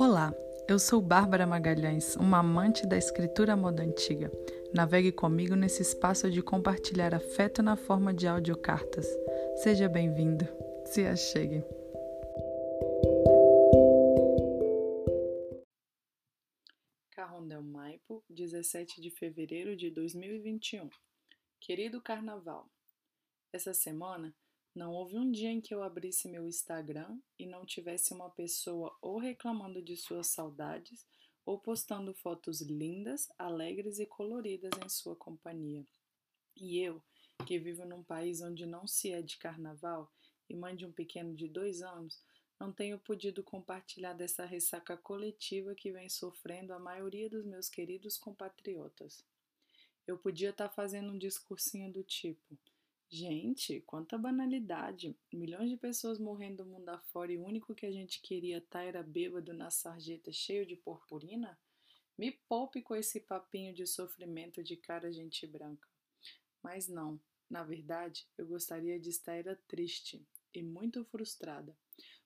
Olá, eu sou Bárbara Magalhães, uma amante da escritura moda antiga. Navegue comigo nesse espaço de compartilhar afeto na forma de audiocartas. Seja bem-vindo, se achegue. Carrondel Maipo, 17 de fevereiro de 2021. Querido Carnaval, essa semana não houve um dia em que eu abrisse meu Instagram e não tivesse uma pessoa ou reclamando de suas saudades ou postando fotos lindas, alegres e coloridas em sua companhia. E eu, que vivo num país onde não se é de carnaval e mãe de um pequeno de dois anos, não tenho podido compartilhar dessa ressaca coletiva que vem sofrendo a maioria dos meus queridos compatriotas. Eu podia estar tá fazendo um discursinho do tipo: Gente, quanta banalidade. Milhões de pessoas morrendo do mundo afora e o único que a gente queria tá era bêbado na sarjeta cheio de purpurina? Me poupe com esse papinho de sofrimento de cara gente branca. Mas não, na verdade, eu gostaria de estar era triste e muito frustrada,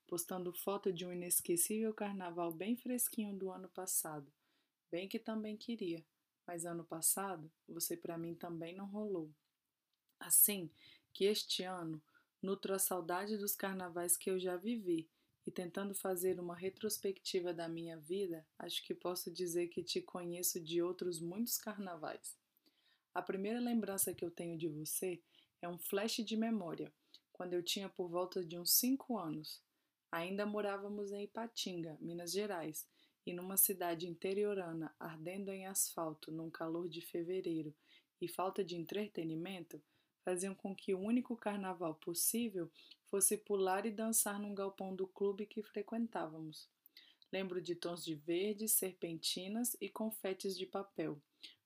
postando foto de um inesquecível carnaval bem fresquinho do ano passado. Bem que também queria, mas ano passado você para mim também não rolou. Assim que este ano nutro a saudade dos carnavais que eu já vivi e tentando fazer uma retrospectiva da minha vida, acho que posso dizer que te conheço de outros muitos carnavais. A primeira lembrança que eu tenho de você é um flash de memória, quando eu tinha por volta de uns 5 anos. Ainda morávamos em Ipatinga, Minas Gerais, e numa cidade interiorana ardendo em asfalto num calor de fevereiro e falta de entretenimento, faziam com que o único carnaval possível fosse pular e dançar num galpão do clube que frequentávamos. Lembro de tons de verde, serpentinas e confetes de papel,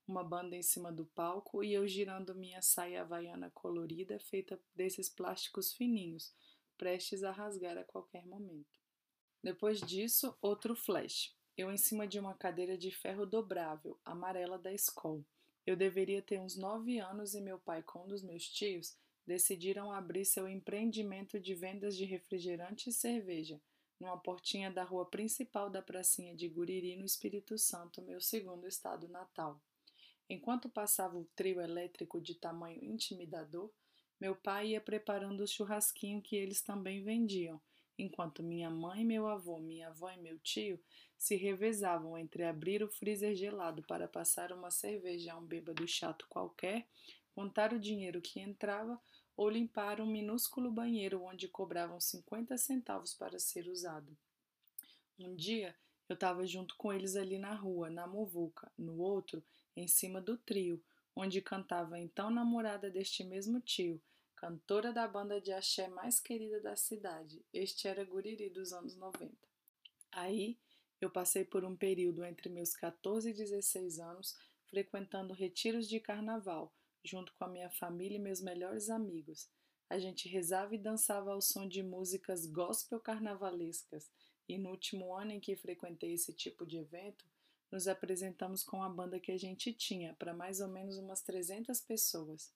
uma banda em cima do palco e eu girando minha saia havaiana colorida feita desses plásticos fininhos, prestes a rasgar a qualquer momento. Depois disso, outro flash. Eu em cima de uma cadeira de ferro dobrável, amarela da escola eu deveria ter uns nove anos e meu pai, com um dos meus tios, decidiram abrir seu empreendimento de vendas de refrigerante e cerveja, numa portinha da rua principal da pracinha de Guriri, no Espírito Santo, meu segundo estado natal. Enquanto passava o trio elétrico de tamanho intimidador, meu pai ia preparando o churrasquinho que eles também vendiam, enquanto minha mãe, meu avô, minha avó e meu tio se revezavam entre abrir o freezer gelado para passar uma cerveja a um bêbado chato qualquer, contar o dinheiro que entrava ou limpar um minúsculo banheiro onde cobravam 50 centavos para ser usado. Um dia eu estava junto com eles ali na rua, na muvuca, no outro, em cima do trio, onde cantava a então namorada deste mesmo tio, cantora da banda de axé mais querida da cidade. Este era Guriri dos anos 90. Aí eu passei por um período entre meus 14 e 16 anos frequentando retiros de carnaval, junto com a minha família e meus melhores amigos. A gente rezava e dançava ao som de músicas gospel carnavalescas, e no último ano em que frequentei esse tipo de evento, nos apresentamos com a banda que a gente tinha, para mais ou menos umas 300 pessoas.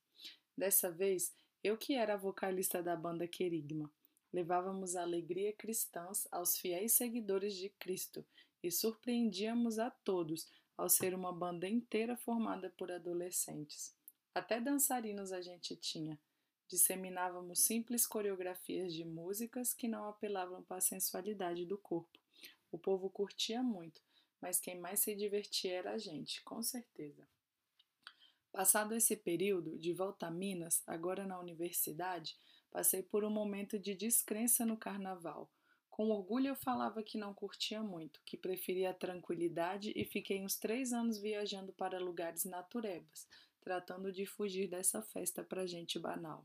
Dessa vez, eu que era a vocalista da banda Querigma, levávamos a alegria cristãs aos fiéis seguidores de Cristo e surpreendíamos a todos ao ser uma banda inteira formada por adolescentes. Até dançarinos a gente tinha. Disseminávamos simples coreografias de músicas que não apelavam para a sensualidade do corpo. O povo curtia muito, mas quem mais se divertia era a gente, com certeza. Passado esse período, de volta a Minas, agora na universidade, passei por um momento de descrença no carnaval. Com orgulho eu falava que não curtia muito, que preferia a tranquilidade e fiquei uns três anos viajando para lugares naturebas, tratando de fugir dessa festa para gente banal.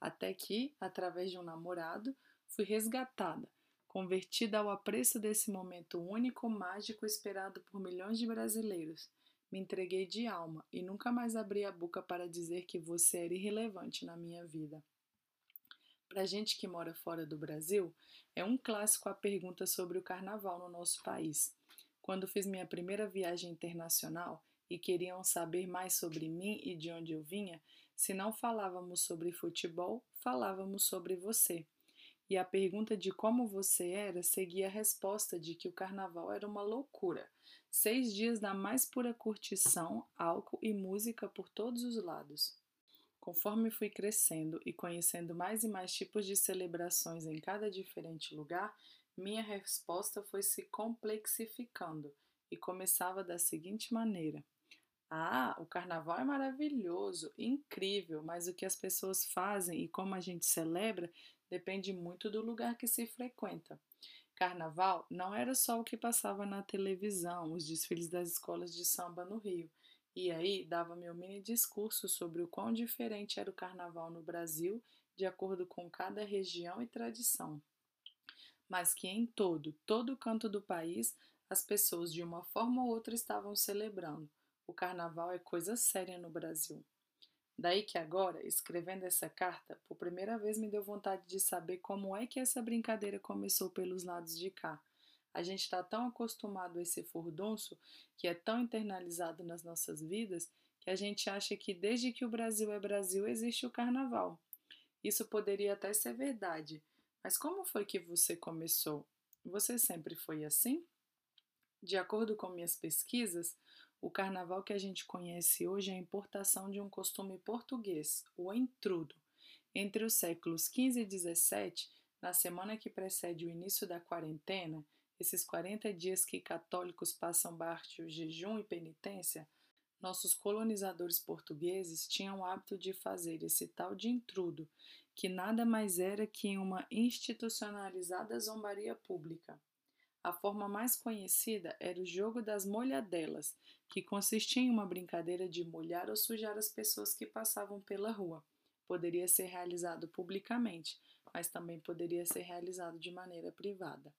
Até que, através de um namorado, fui resgatada, convertida ao apreço desse momento único, mágico, esperado por milhões de brasileiros me entreguei de alma e nunca mais abri a boca para dizer que você era irrelevante na minha vida. Para gente que mora fora do Brasil, é um clássico a pergunta sobre o carnaval no nosso país. Quando fiz minha primeira viagem internacional e queriam saber mais sobre mim e de onde eu vinha, se não falávamos sobre futebol, falávamos sobre você. e a pergunta de como você era seguia a resposta de que o carnaval era uma loucura. Seis dias da mais pura curtição, álcool e música por todos os lados. Conforme fui crescendo e conhecendo mais e mais tipos de celebrações em cada diferente lugar, minha resposta foi se complexificando e começava da seguinte maneira: Ah, o carnaval é maravilhoso, incrível, mas o que as pessoas fazem e como a gente celebra depende muito do lugar que se frequenta. Carnaval não era só o que passava na televisão, os desfiles das escolas de samba no Rio. E aí dava meu mini discurso sobre o quão diferente era o carnaval no Brasil, de acordo com cada região e tradição. Mas que em todo, todo canto do país, as pessoas de uma forma ou outra estavam celebrando. O carnaval é coisa séria no Brasil. Daí que agora, escrevendo essa carta, por primeira vez me deu vontade de saber como é que essa brincadeira começou pelos lados de cá. A gente está tão acostumado a esse furdunço, que é tão internalizado nas nossas vidas, que a gente acha que desde que o Brasil é Brasil existe o carnaval. Isso poderia até ser verdade, mas como foi que você começou? Você sempre foi assim? De acordo com minhas pesquisas, o carnaval que a gente conhece hoje é a importação de um costume português, o entrudo. Entre os séculos XV e XVII, na semana que precede o início da quarentena, esses 40 dias que católicos passam baixo jejum e penitência, nossos colonizadores portugueses tinham o hábito de fazer esse tal de intrudo, que nada mais era que uma institucionalizada zombaria pública. A forma mais conhecida era o jogo das molhadelas, que consistia em uma brincadeira de molhar ou sujar as pessoas que passavam pela rua. Poderia ser realizado publicamente, mas também poderia ser realizado de maneira privada.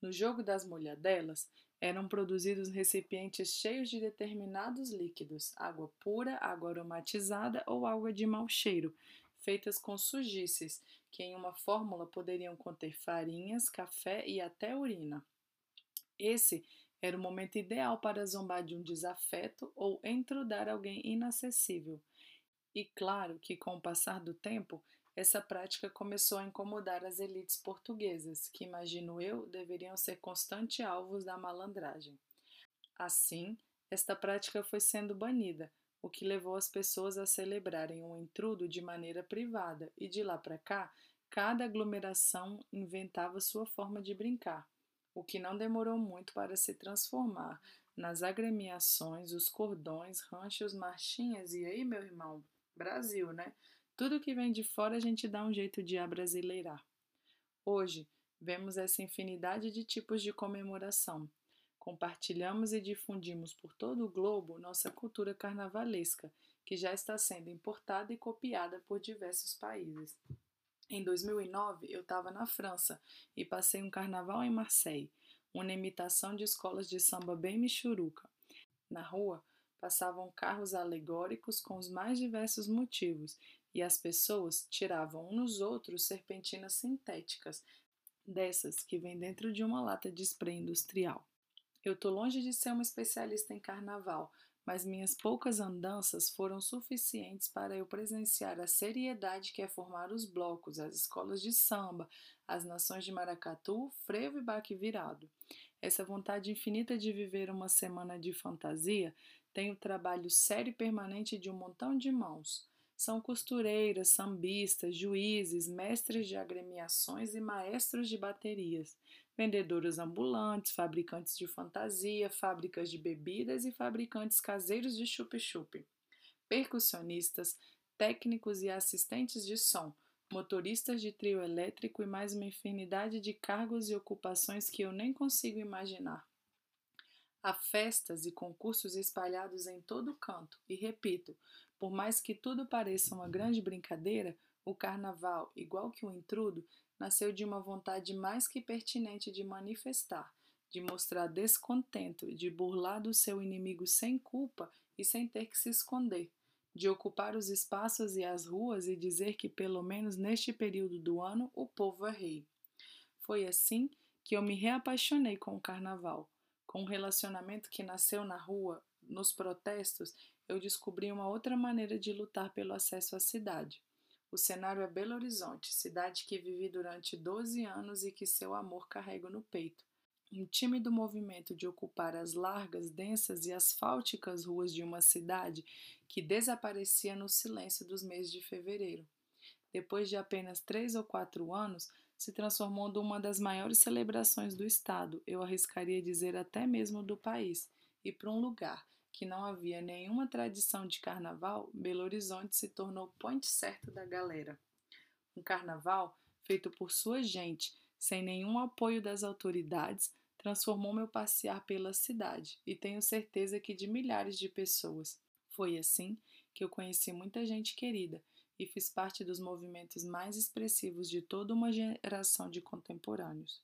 No jogo das molhadelas, eram produzidos recipientes cheios de determinados líquidos, água pura, água aromatizada ou água de mau cheiro, feitas com sujices, que em uma fórmula poderiam conter farinhas, café e até urina. Esse era o momento ideal para zombar de um desafeto ou entrudar alguém inacessível. E claro que, com o passar do tempo, essa prática começou a incomodar as elites portuguesas, que, imagino eu, deveriam ser constante alvos da malandragem. Assim, esta prática foi sendo banida, o que levou as pessoas a celebrarem o um intrudo de maneira privada, e de lá para cá, cada aglomeração inventava sua forma de brincar, o que não demorou muito para se transformar nas agremiações, os cordões, ranchos, marchinhas e aí, meu irmão, Brasil, né? Tudo que vem de fora a gente dá um jeito de abrasileirar. Hoje, vemos essa infinidade de tipos de comemoração, Compartilhamos e difundimos por todo o globo nossa cultura carnavalesca, que já está sendo importada e copiada por diversos países. Em 2009, eu estava na França e passei um carnaval em Marseille, uma imitação de escolas de samba bem michuruca. Na rua, passavam carros alegóricos com os mais diversos motivos e as pessoas tiravam uns nos outros serpentinas sintéticas, dessas que vêm dentro de uma lata de spray industrial. Eu tô longe de ser uma especialista em carnaval, mas minhas poucas andanças foram suficientes para eu presenciar a seriedade que é formar os blocos, as escolas de samba, as nações de maracatu, frevo e baque virado. Essa vontade infinita de viver uma semana de fantasia tem o trabalho sério e permanente de um montão de mãos. São costureiras, sambistas, juízes, mestres de agremiações e maestros de baterias vendedoras ambulantes, fabricantes de fantasia, fábricas de bebidas e fabricantes caseiros de chup-chup, percussionistas, técnicos e assistentes de som, motoristas de trio elétrico e mais uma infinidade de cargos e ocupações que eu nem consigo imaginar. Há festas e concursos espalhados em todo canto, e repito, por mais que tudo pareça uma grande brincadeira, o carnaval, igual que o intrudo, nasceu de uma vontade mais que pertinente de manifestar, de mostrar descontento, de burlar do seu inimigo sem culpa e sem ter que se esconder, de ocupar os espaços e as ruas e dizer que, pelo menos neste período do ano, o povo é rei. Foi assim que eu me reapaixonei com o carnaval. Com um relacionamento que nasceu na rua, nos protestos, eu descobri uma outra maneira de lutar pelo acesso à cidade O cenário é Belo Horizonte, cidade que vivi durante 12 anos e que seu amor carrego no peito. Um tímido movimento de ocupar as largas, densas e asfálticas ruas de uma cidade que desaparecia no silêncio dos meses de fevereiro. Depois de apenas três ou quatro anos, se transformou numa das maiores celebrações do Estado, eu arriscaria dizer até mesmo do país, e para um lugar que não havia nenhuma tradição de carnaval, Belo Horizonte se tornou o ponte certo da galera. Um carnaval feito por sua gente, sem nenhum apoio das autoridades, transformou meu passear pela cidade e tenho certeza que de milhares de pessoas. Foi assim que eu conheci muita gente querida e fiz parte dos movimentos mais expressivos de toda uma geração de contemporâneos.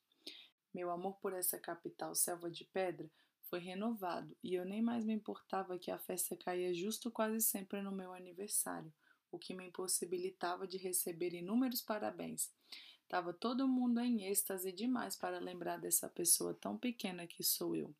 Meu amor por essa capital selva de pedra foi renovado e eu nem mais me importava que a festa caía justo quase sempre no meu aniversário, o que me impossibilitava de receber inúmeros parabéns. Tava todo mundo em êxtase demais para lembrar dessa pessoa tão pequena que sou eu.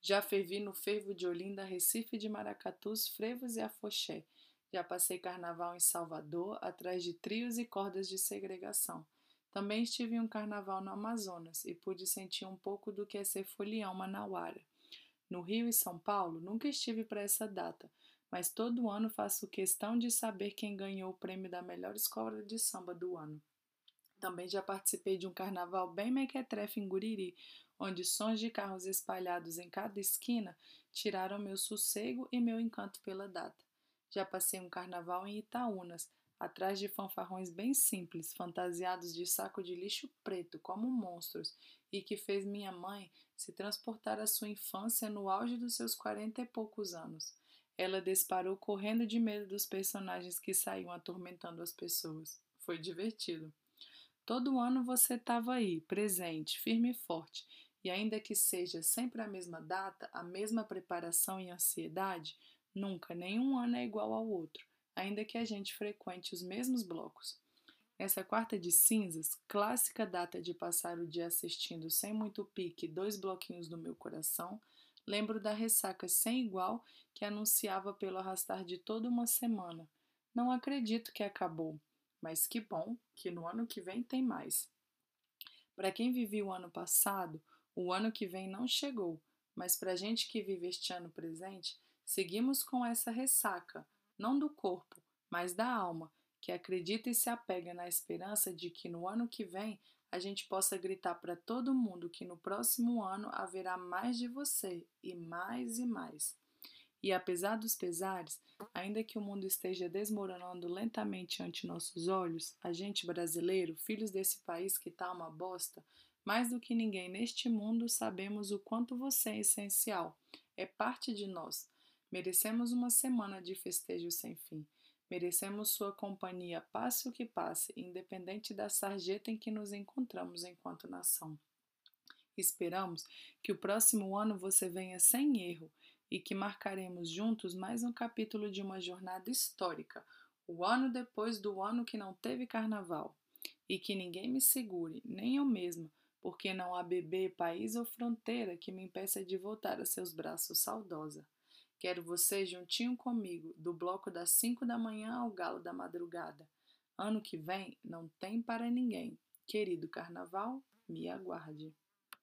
Já fervi no fervo de Olinda, Recife de Maracatus, Frevos e Afoxé. Já passei carnaval em Salvador, atrás de trios e cordas de segregação. Também estive em um carnaval no Amazonas e pude sentir um pouco do que é ser folião manauara. No Rio e São Paulo, nunca estive para essa data, mas todo ano faço questão de saber quem ganhou o prêmio da melhor escola de samba do ano. Também já participei de um carnaval bem mequetrefe em Guriri, onde sons de carros espalhados em cada esquina tiraram meu sossego e meu encanto pela data. Já passei um carnaval em Itaúnas, atrás de fanfarrões bem simples, fantasiados de saco de lixo preto, como monstros, e que fez minha mãe se transportar à sua infância no auge dos seus quarenta e poucos anos. Ela disparou correndo de medo dos personagens que saíam atormentando as pessoas. Foi divertido. Todo ano você estava aí, presente, firme e forte, e ainda que seja sempre a mesma data, a mesma preparação e ansiedade, nunca nenhum ano é igual ao outro ainda que a gente frequente os mesmos blocos. Nessa quarta de cinzas, clássica data de passar o dia assistindo sem muito pique dois bloquinhos do meu coração, lembro da ressaca sem igual que anunciava pelo arrastar de toda uma semana. Não acredito que acabou, mas que bom que no ano que vem tem mais. Para quem vivia o ano passado, o ano que vem não chegou, mas para a gente que vive este ano presente, seguimos com essa ressaca, não do corpo, mas da alma, que acredita e se apega na esperança de que no ano que vem a gente possa gritar para todo mundo que no próximo ano haverá mais de você e mais e mais. E apesar dos pesares, ainda que o mundo esteja desmoronando lentamente ante nossos olhos, a gente brasileiro, filhos desse país que tá uma bosta, mais do que ninguém neste mundo sabemos o quanto você é essencial, é parte de nós, Merecemos uma semana de festejo sem fim. Merecemos sua companhia, passe o que passe, independente da sarjeta em que nos encontramos enquanto nação. Esperamos que o próximo ano você venha sem erro e que marcaremos juntos mais um capítulo de uma jornada histórica, o ano depois do ano que não teve carnaval. E que ninguém me segure, nem eu mesma, porque não há bebê, país ou fronteira que me impeça de voltar a seus braços saudosa. Quero você juntinho comigo, do bloco das cinco da manhã ao galo da madrugada. Ano que vem não tem para ninguém. Querido carnaval, me aguarde.